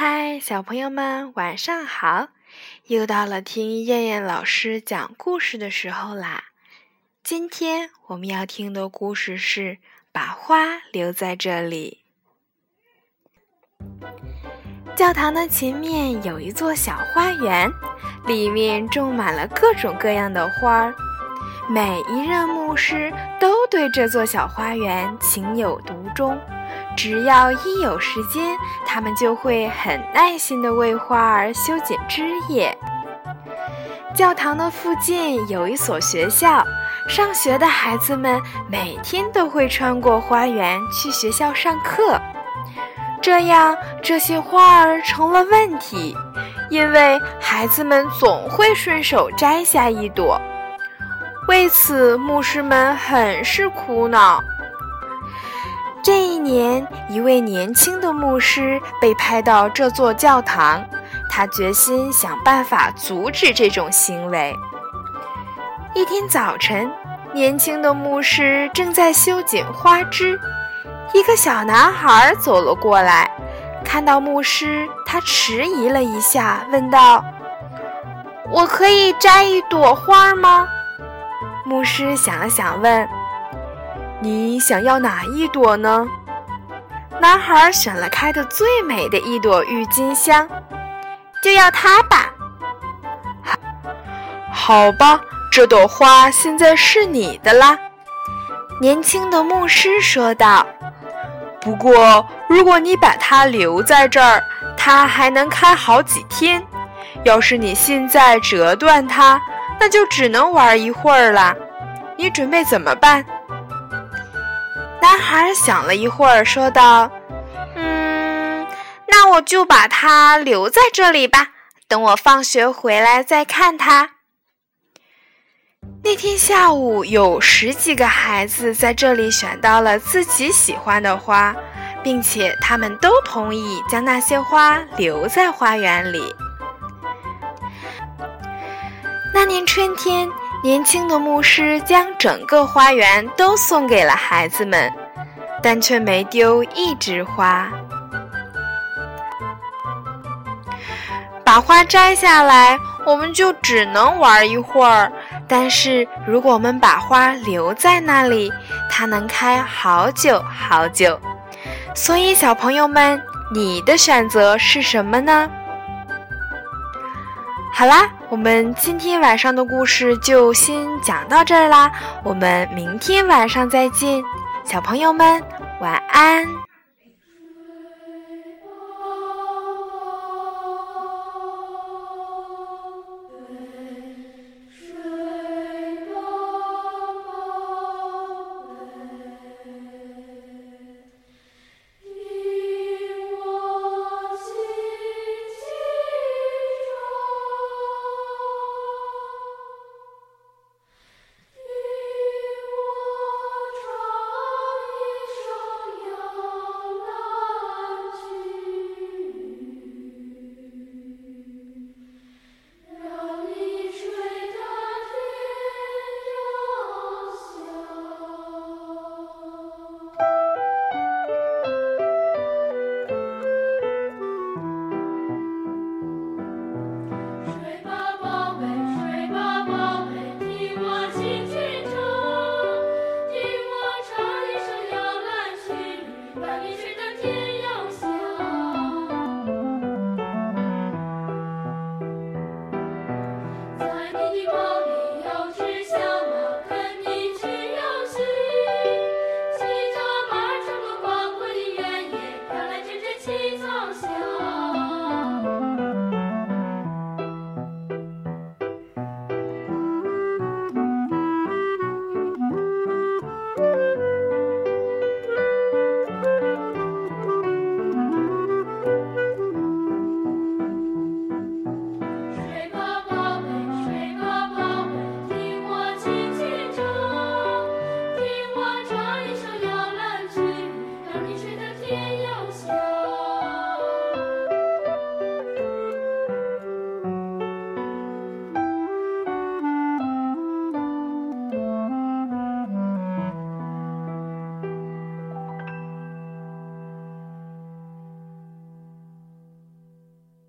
嗨，小朋友们，晚上好！又到了听燕燕老师讲故事的时候啦。今天我们要听的故事是《把花留在这里》。教堂的前面有一座小花园，里面种满了各种各样的花儿。每一任牧师都对这座小花园情有独钟。只要一有时间，他们就会很耐心地为花儿修剪枝叶。教堂的附近有一所学校，上学的孩子们每天都会穿过花园去学校上课。这样，这些花儿成了问题，因为孩子们总会顺手摘下一朵。为此，牧师们很是苦恼。年，一位年轻的牧师被派到这座教堂，他决心想办法阻止这种行为。一天早晨，年轻的牧师正在修剪花枝，一个小男孩走了过来，看到牧师，他迟疑了一下，问道：“我可以摘一朵花吗？”牧师想了想，问。你想要哪一朵呢？男孩选了开的最美的一朵郁金香，就要它吧。好吧，这朵花现在是你的啦。年轻的牧师说道。不过，如果你把它留在这儿，它还能开好几天。要是你现在折断它，那就只能玩一会儿了。你准备怎么办？男孩想了一会儿，说道：“嗯，那我就把它留在这里吧，等我放学回来再看它。”那天下午，有十几个孩子在这里选到了自己喜欢的花，并且他们都同意将那些花留在花园里。那年春天。年轻的牧师将整个花园都送给了孩子们，但却没丢一枝花。把花摘下来，我们就只能玩一会儿；但是如果我们把花留在那里，它能开好久好久。所以，小朋友们，你的选择是什么呢？好啦，我们今天晚上的故事就先讲到这儿啦，我们明天晚上再见，小朋友们晚安。lost love.